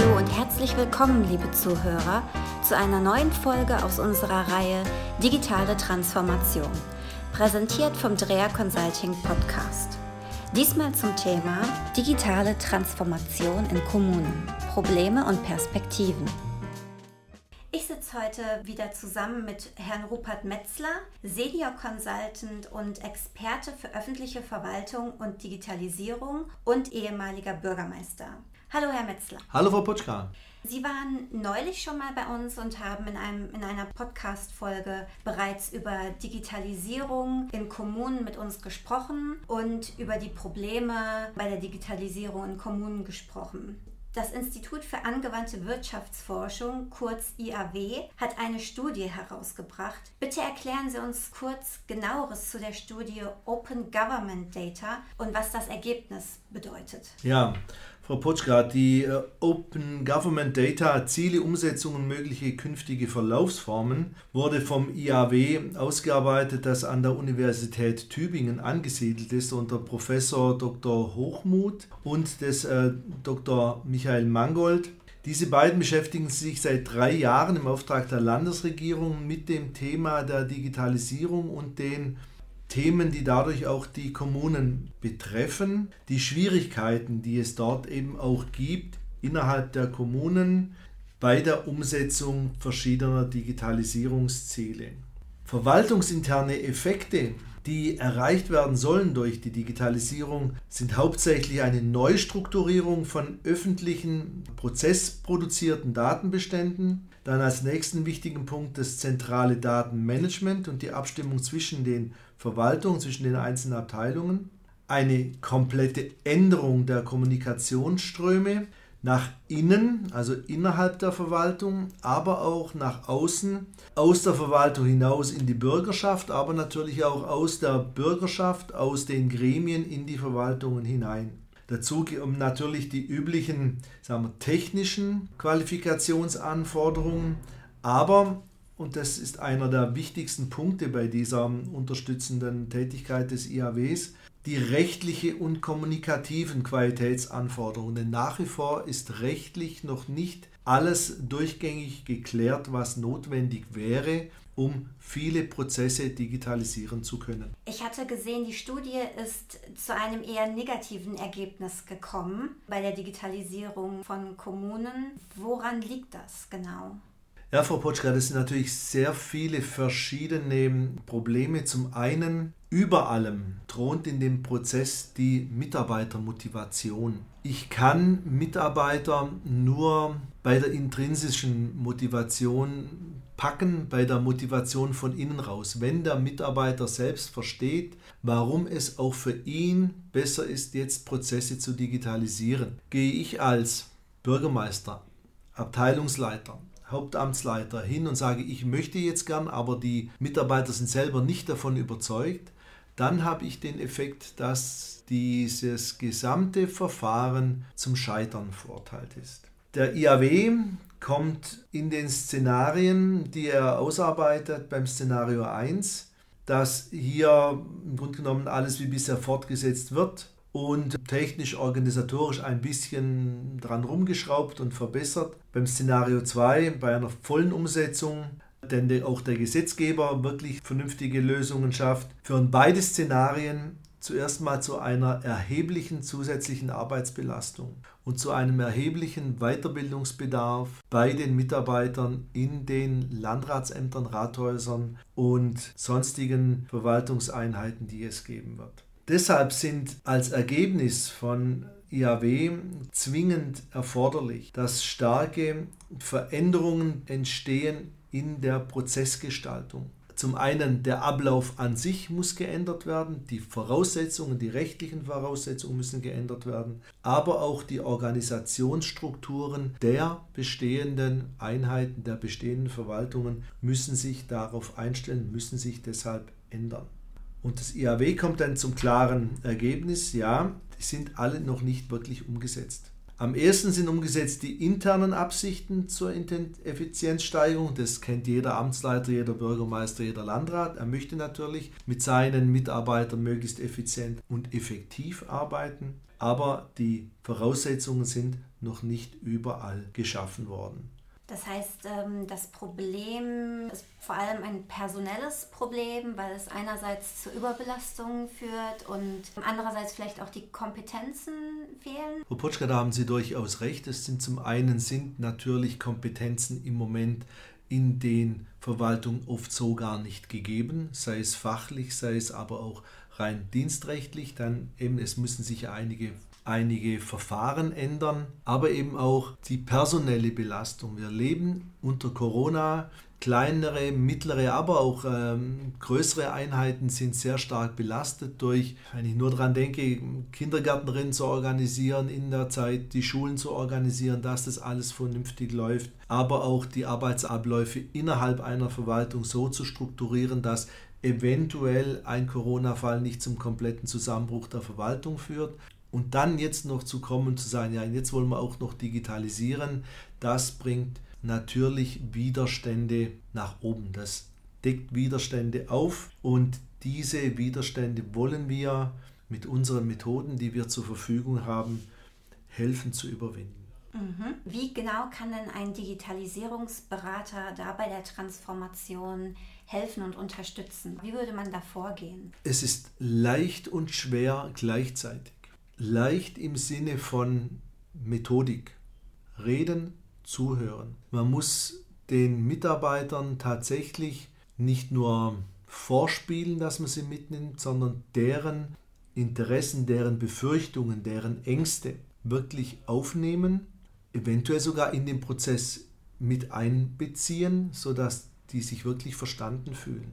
Hallo und herzlich willkommen, liebe Zuhörer, zu einer neuen Folge aus unserer Reihe Digitale Transformation, präsentiert vom Dreher Consulting Podcast. Diesmal zum Thema Digitale Transformation in Kommunen, Probleme und Perspektiven. Ich sitze heute wieder zusammen mit Herrn Rupert Metzler, Senior Consultant und Experte für öffentliche Verwaltung und Digitalisierung und ehemaliger Bürgermeister. Hallo, Herr Metzler. Hallo, Frau Putschka. Sie waren neulich schon mal bei uns und haben in, einem, in einer Podcast-Folge bereits über Digitalisierung in Kommunen mit uns gesprochen und über die Probleme bei der Digitalisierung in Kommunen gesprochen. Das Institut für angewandte Wirtschaftsforschung, kurz IAW, hat eine Studie herausgebracht. Bitte erklären Sie uns kurz genaueres zu der Studie Open Government Data und was das Ergebnis bedeutet. Ja, Frau Potschka, die äh, Open Government Data Ziele, Umsetzung und mögliche künftige Verlaufsformen wurde vom IAW ausgearbeitet, das an der Universität Tübingen angesiedelt ist unter Professor Dr. Hochmuth und des äh, Dr. Michael Mangold. Diese beiden beschäftigen sich seit drei Jahren im Auftrag der Landesregierung mit dem Thema der Digitalisierung und den Themen, die dadurch auch die Kommunen betreffen, die Schwierigkeiten, die es dort eben auch gibt innerhalb der Kommunen bei der Umsetzung verschiedener Digitalisierungsziele. Verwaltungsinterne Effekte, die erreicht werden sollen durch die Digitalisierung, sind hauptsächlich eine Neustrukturierung von öffentlichen prozessproduzierten Datenbeständen, dann als nächsten wichtigen Punkt das zentrale Datenmanagement und die Abstimmung zwischen den Verwaltungen, zwischen den einzelnen Abteilungen. Eine komplette Änderung der Kommunikationsströme nach innen, also innerhalb der Verwaltung, aber auch nach außen, aus der Verwaltung hinaus in die Bürgerschaft, aber natürlich auch aus der Bürgerschaft, aus den Gremien in die Verwaltungen hinein. Dazu kommen natürlich die üblichen sagen wir, technischen Qualifikationsanforderungen, aber, und das ist einer der wichtigsten Punkte bei dieser unterstützenden Tätigkeit des IAWs, die rechtliche und kommunikativen Qualitätsanforderungen. Denn nach wie vor ist rechtlich noch nicht alles durchgängig geklärt, was notwendig wäre, um viele Prozesse digitalisieren zu können. Ich hatte gesehen, die Studie ist zu einem eher negativen Ergebnis gekommen bei der Digitalisierung von Kommunen. Woran liegt das genau? Ja, Frau Potschka, das sind natürlich sehr viele verschiedene Probleme. Zum einen, über allem thront in dem Prozess die Mitarbeitermotivation. Ich kann Mitarbeiter nur bei der intrinsischen Motivation packen, bei der Motivation von innen raus. Wenn der Mitarbeiter selbst versteht, warum es auch für ihn besser ist, jetzt Prozesse zu digitalisieren, gehe ich als Bürgermeister, Abteilungsleiter, Hauptamtsleiter hin und sage, ich möchte jetzt gern, aber die Mitarbeiter sind selber nicht davon überzeugt, dann habe ich den Effekt, dass dieses gesamte Verfahren zum Scheitern verurteilt ist. Der IAW kommt in den Szenarien, die er ausarbeitet, beim Szenario 1, dass hier im Grunde genommen alles wie bisher fortgesetzt wird und technisch organisatorisch ein bisschen dran rumgeschraubt und verbessert. Beim Szenario 2 bei einer vollen Umsetzung denn auch der Gesetzgeber wirklich vernünftige Lösungen schafft, führen beide Szenarien zuerst mal zu einer erheblichen zusätzlichen Arbeitsbelastung und zu einem erheblichen Weiterbildungsbedarf bei den Mitarbeitern in den Landratsämtern, Rathäusern und sonstigen Verwaltungseinheiten, die es geben wird. Deshalb sind als Ergebnis von IAW zwingend erforderlich, dass starke Veränderungen entstehen in der Prozessgestaltung. Zum einen der Ablauf an sich muss geändert werden, die Voraussetzungen, die rechtlichen Voraussetzungen müssen geändert werden, aber auch die Organisationsstrukturen der bestehenden Einheiten, der bestehenden Verwaltungen müssen sich darauf einstellen, müssen sich deshalb ändern. Und das IAW kommt dann zum klaren Ergebnis, ja, die sind alle noch nicht wirklich umgesetzt. Am ersten sind umgesetzt die internen Absichten zur Effizienzsteigerung. Das kennt jeder Amtsleiter, jeder Bürgermeister, jeder Landrat. Er möchte natürlich mit seinen Mitarbeitern möglichst effizient und effektiv arbeiten. Aber die Voraussetzungen sind noch nicht überall geschaffen worden. Das heißt, ähm, das Problem ist vor allem ein personelles Problem, weil es einerseits zur Überbelastung führt und andererseits vielleicht auch die Kompetenzen fehlen. Frau Potschka, da haben Sie durchaus recht. Es sind zum einen sind natürlich Kompetenzen im Moment in den Verwaltungen oft so gar nicht gegeben, sei es fachlich, sei es aber auch rein dienstrechtlich. Dann eben, es müssen sich einige einige Verfahren ändern, aber eben auch die personelle Belastung. Wir leben unter Corona. Kleinere, mittlere, aber auch ähm, größere Einheiten sind sehr stark belastet durch, wenn ich nur daran denke, Kindergärtnerinnen zu organisieren in der Zeit, die Schulen zu organisieren, dass das alles vernünftig läuft, aber auch die Arbeitsabläufe innerhalb einer Verwaltung so zu strukturieren, dass eventuell ein Corona-Fall nicht zum kompletten Zusammenbruch der Verwaltung führt. Und dann jetzt noch zu kommen, zu sagen, ja, jetzt wollen wir auch noch digitalisieren, das bringt natürlich Widerstände nach oben. Das deckt Widerstände auf und diese Widerstände wollen wir mit unseren Methoden, die wir zur Verfügung haben, helfen zu überwinden. Mhm. Wie genau kann denn ein Digitalisierungsberater da bei der Transformation helfen und unterstützen? Wie würde man da vorgehen? Es ist leicht und schwer gleichzeitig leicht im Sinne von Methodik. Reden, zuhören. Man muss den Mitarbeitern tatsächlich nicht nur vorspielen, dass man sie mitnimmt, sondern deren Interessen, deren Befürchtungen, deren Ängste wirklich aufnehmen, eventuell sogar in den Prozess mit einbeziehen, sodass die sich wirklich verstanden fühlen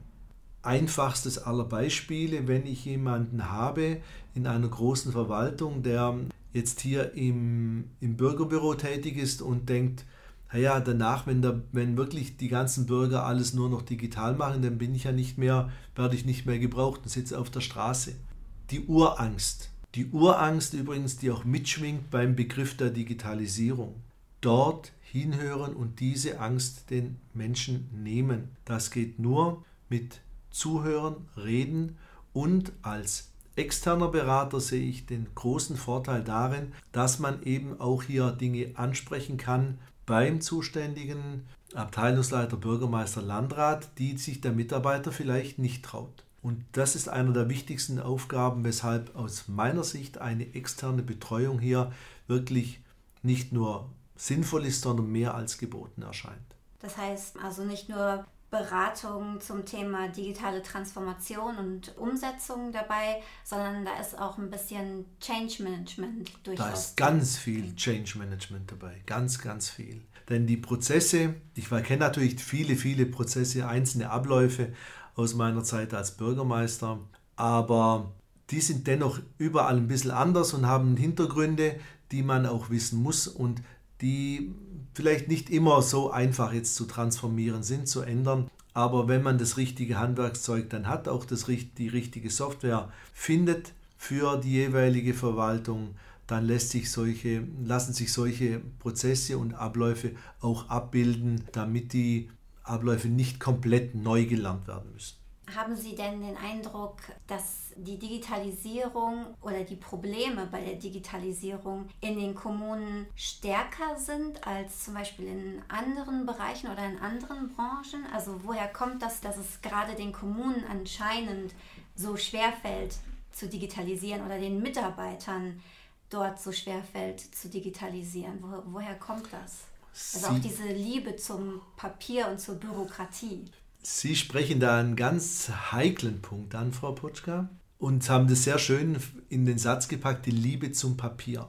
einfachstes aller Beispiele, wenn ich jemanden habe in einer großen Verwaltung, der jetzt hier im, im Bürgerbüro tätig ist und denkt, naja, danach, wenn, der, wenn wirklich die ganzen Bürger alles nur noch digital machen, dann bin ich ja nicht mehr, werde ich nicht mehr gebraucht und sitze auf der Straße. Die Urangst. Die Urangst übrigens, die auch mitschwingt beim Begriff der Digitalisierung. Dort hinhören und diese Angst den Menschen nehmen. Das geht nur mit zuhören, reden und als externer Berater sehe ich den großen Vorteil darin, dass man eben auch hier Dinge ansprechen kann beim zuständigen Abteilungsleiter, Bürgermeister, Landrat, die sich der Mitarbeiter vielleicht nicht traut. Und das ist einer der wichtigsten Aufgaben, weshalb aus meiner Sicht eine externe Betreuung hier wirklich nicht nur sinnvoll ist, sondern mehr als geboten erscheint. Das heißt also nicht nur Beratung zum Thema digitale Transformation und Umsetzung dabei, sondern da ist auch ein bisschen Change Management durchaus. Da ist ganz viel Change Management dabei, ganz, ganz viel. Denn die Prozesse, ich kenne natürlich viele, viele Prozesse, einzelne Abläufe aus meiner Zeit als Bürgermeister, aber die sind dennoch überall ein bisschen anders und haben Hintergründe, die man auch wissen muss und die vielleicht nicht immer so einfach jetzt zu transformieren sind, zu ändern. Aber wenn man das richtige Handwerkszeug dann hat, auch das, die richtige Software findet für die jeweilige Verwaltung, dann lässt sich solche, lassen sich solche Prozesse und Abläufe auch abbilden, damit die Abläufe nicht komplett neu gelernt werden müssen. Haben Sie denn den Eindruck, dass die Digitalisierung oder die Probleme bei der Digitalisierung in den Kommunen stärker sind als zum Beispiel in anderen Bereichen oder in anderen Branchen? Also woher kommt das, dass es gerade den Kommunen anscheinend so schwer fällt zu digitalisieren oder den Mitarbeitern dort so schwer fällt zu digitalisieren? Wo, woher kommt das? Also auch diese Liebe zum Papier und zur Bürokratie. Sie sprechen da einen ganz heiklen Punkt an, Frau Potschka, und haben das sehr schön in den Satz gepackt, die Liebe zum Papier.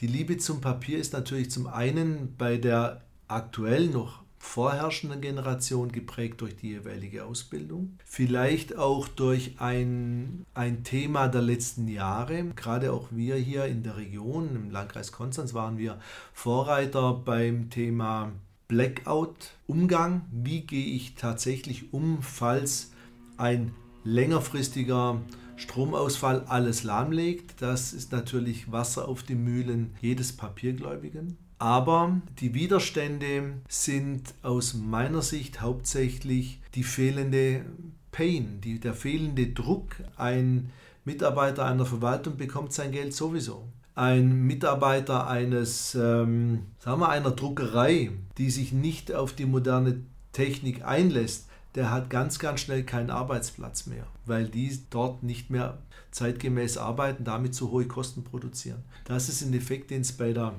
Die Liebe zum Papier ist natürlich zum einen bei der aktuell noch vorherrschenden Generation geprägt durch die jeweilige Ausbildung, vielleicht auch durch ein, ein Thema der letzten Jahre. Gerade auch wir hier in der Region, im Landkreis Konstanz, waren wir Vorreiter beim Thema Blackout-Umgang. Wie gehe ich tatsächlich um, falls ein längerfristiger Stromausfall alles lahmlegt. Das ist natürlich Wasser auf die Mühlen jedes Papiergläubigen. Aber die Widerstände sind aus meiner Sicht hauptsächlich die fehlende Pain, die, der fehlende Druck. Ein Mitarbeiter einer Verwaltung bekommt sein Geld sowieso. Ein Mitarbeiter eines, ähm, sagen wir, einer Druckerei, die sich nicht auf die moderne Technik einlässt, der hat ganz, ganz schnell keinen Arbeitsplatz mehr, weil die dort nicht mehr zeitgemäß arbeiten, damit zu hohe Kosten produzieren. Das ist ein Effekt, den es bei der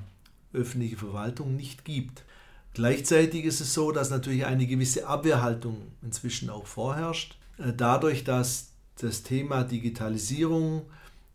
öffentlichen Verwaltung nicht gibt. Gleichzeitig ist es so, dass natürlich eine gewisse Abwehrhaltung inzwischen auch vorherrscht. Äh, dadurch, dass das Thema Digitalisierung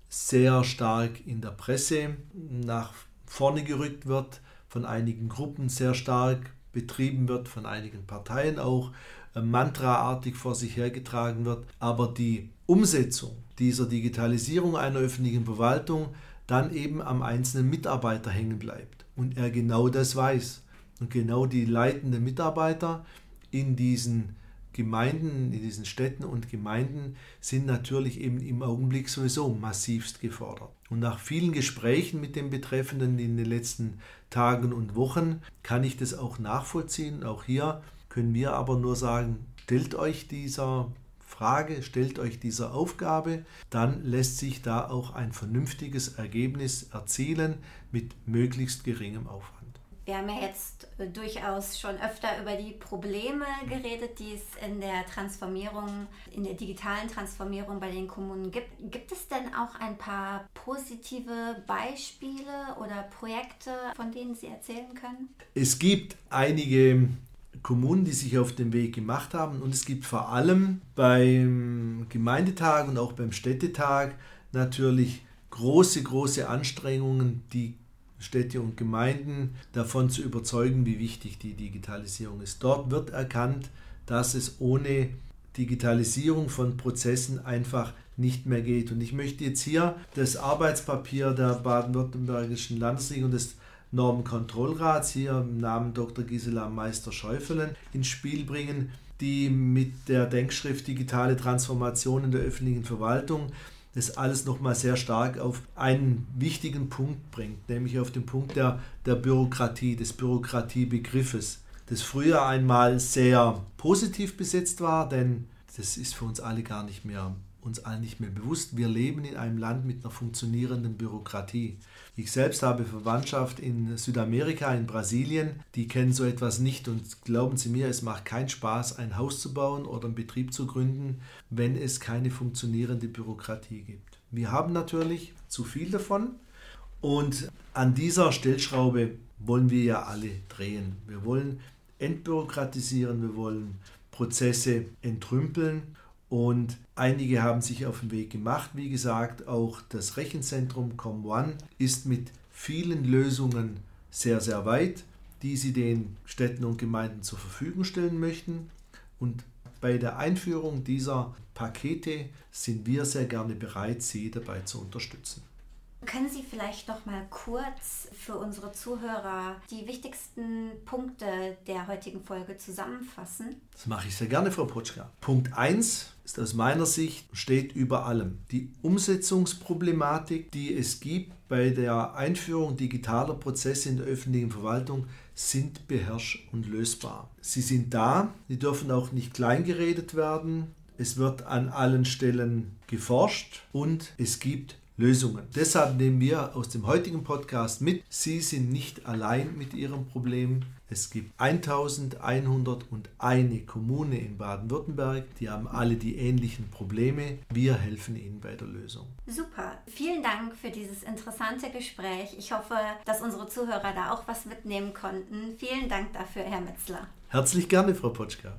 sehr stark in der Presse nach vorne gerückt wird, von einigen Gruppen sehr stark betrieben wird, von einigen Parteien auch äh, mantraartig vor sich hergetragen wird, aber die Umsetzung dieser Digitalisierung einer öffentlichen Verwaltung dann eben am einzelnen Mitarbeiter hängen bleibt und er genau das weiß und genau die leitenden Mitarbeiter in diesen Gemeinden, in diesen Städten und Gemeinden sind natürlich eben im Augenblick sowieso massivst gefordert. Und nach vielen Gesprächen mit den Betreffenden in den letzten Tagen und Wochen kann ich das auch nachvollziehen. Auch hier können wir aber nur sagen, stellt euch dieser Frage, stellt euch dieser Aufgabe, dann lässt sich da auch ein vernünftiges Ergebnis erzielen mit möglichst geringem Aufwand. Wir haben ja jetzt äh, durchaus schon öfter über die Probleme geredet, die es in der Transformierung, in der digitalen Transformierung bei den Kommunen gibt. Gibt es denn auch ein paar positive Beispiele oder Projekte, von denen Sie erzählen können? Es gibt einige Kommunen, die sich auf den Weg gemacht haben und es gibt vor allem beim Gemeindetag und auch beim Städtetag natürlich große, große Anstrengungen, die Städte und Gemeinden davon zu überzeugen, wie wichtig die Digitalisierung ist. Dort wird erkannt, dass es ohne Digitalisierung von Prozessen einfach nicht mehr geht. Und ich möchte jetzt hier das Arbeitspapier der baden-württembergischen Landesregierung und Normenkontrollrats hier im Namen Dr. Gisela Meister-Schäufelen ins Spiel bringen, die mit der Denkschrift Digitale Transformation in der öffentlichen Verwaltung das alles nochmal sehr stark auf einen wichtigen Punkt bringt, nämlich auf den Punkt der, der Bürokratie, des Bürokratiebegriffes, das früher einmal sehr positiv besetzt war, denn das ist für uns alle gar nicht mehr uns allen nicht mehr bewusst. Wir leben in einem Land mit einer funktionierenden Bürokratie. Ich selbst habe Verwandtschaft in Südamerika, in Brasilien. Die kennen so etwas nicht und glauben Sie mir, es macht keinen Spaß, ein Haus zu bauen oder einen Betrieb zu gründen, wenn es keine funktionierende Bürokratie gibt. Wir haben natürlich zu viel davon und an dieser Stellschraube wollen wir ja alle drehen. Wir wollen entbürokratisieren, wir wollen Prozesse entrümpeln und einige haben sich auf den Weg gemacht. Wie gesagt, auch das Rechenzentrum ComOne ist mit vielen Lösungen sehr, sehr weit, die sie den Städten und Gemeinden zur Verfügung stellen möchten. Und bei der Einführung dieser Pakete sind wir sehr gerne bereit, Sie dabei zu unterstützen. Können Sie vielleicht noch mal kurz für unsere Zuhörer die wichtigsten Punkte der heutigen Folge zusammenfassen? Das mache ich sehr gerne, Frau Potschka. Punkt 1 ist aus meiner Sicht, steht über allem. Die Umsetzungsproblematik, die es gibt bei der Einführung digitaler Prozesse in der öffentlichen Verwaltung, sind beherrscht und lösbar. Sie sind da, die dürfen auch nicht kleingeredet werden. Es wird an allen Stellen geforscht und es gibt Lösungen. Deshalb nehmen wir aus dem heutigen Podcast mit, Sie sind nicht allein mit Ihrem Problem. Es gibt 1101 Kommune in Baden-Württemberg, die haben alle die ähnlichen Probleme. Wir helfen Ihnen bei der Lösung. Super. Vielen Dank für dieses interessante Gespräch. Ich hoffe, dass unsere Zuhörer da auch was mitnehmen konnten. Vielen Dank dafür, Herr Metzler. Herzlich gerne, Frau Potschka.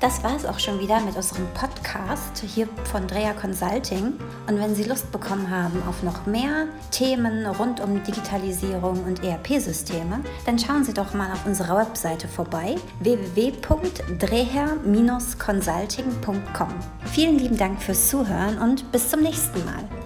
Das war es auch schon wieder mit unserem Podcast hier von Dreher Consulting. Und wenn Sie Lust bekommen haben auf noch mehr Themen rund um Digitalisierung und ERP-Systeme, dann schauen Sie doch mal auf unserer Webseite vorbei www.dreher-consulting.com. Vielen lieben Dank fürs Zuhören und bis zum nächsten Mal.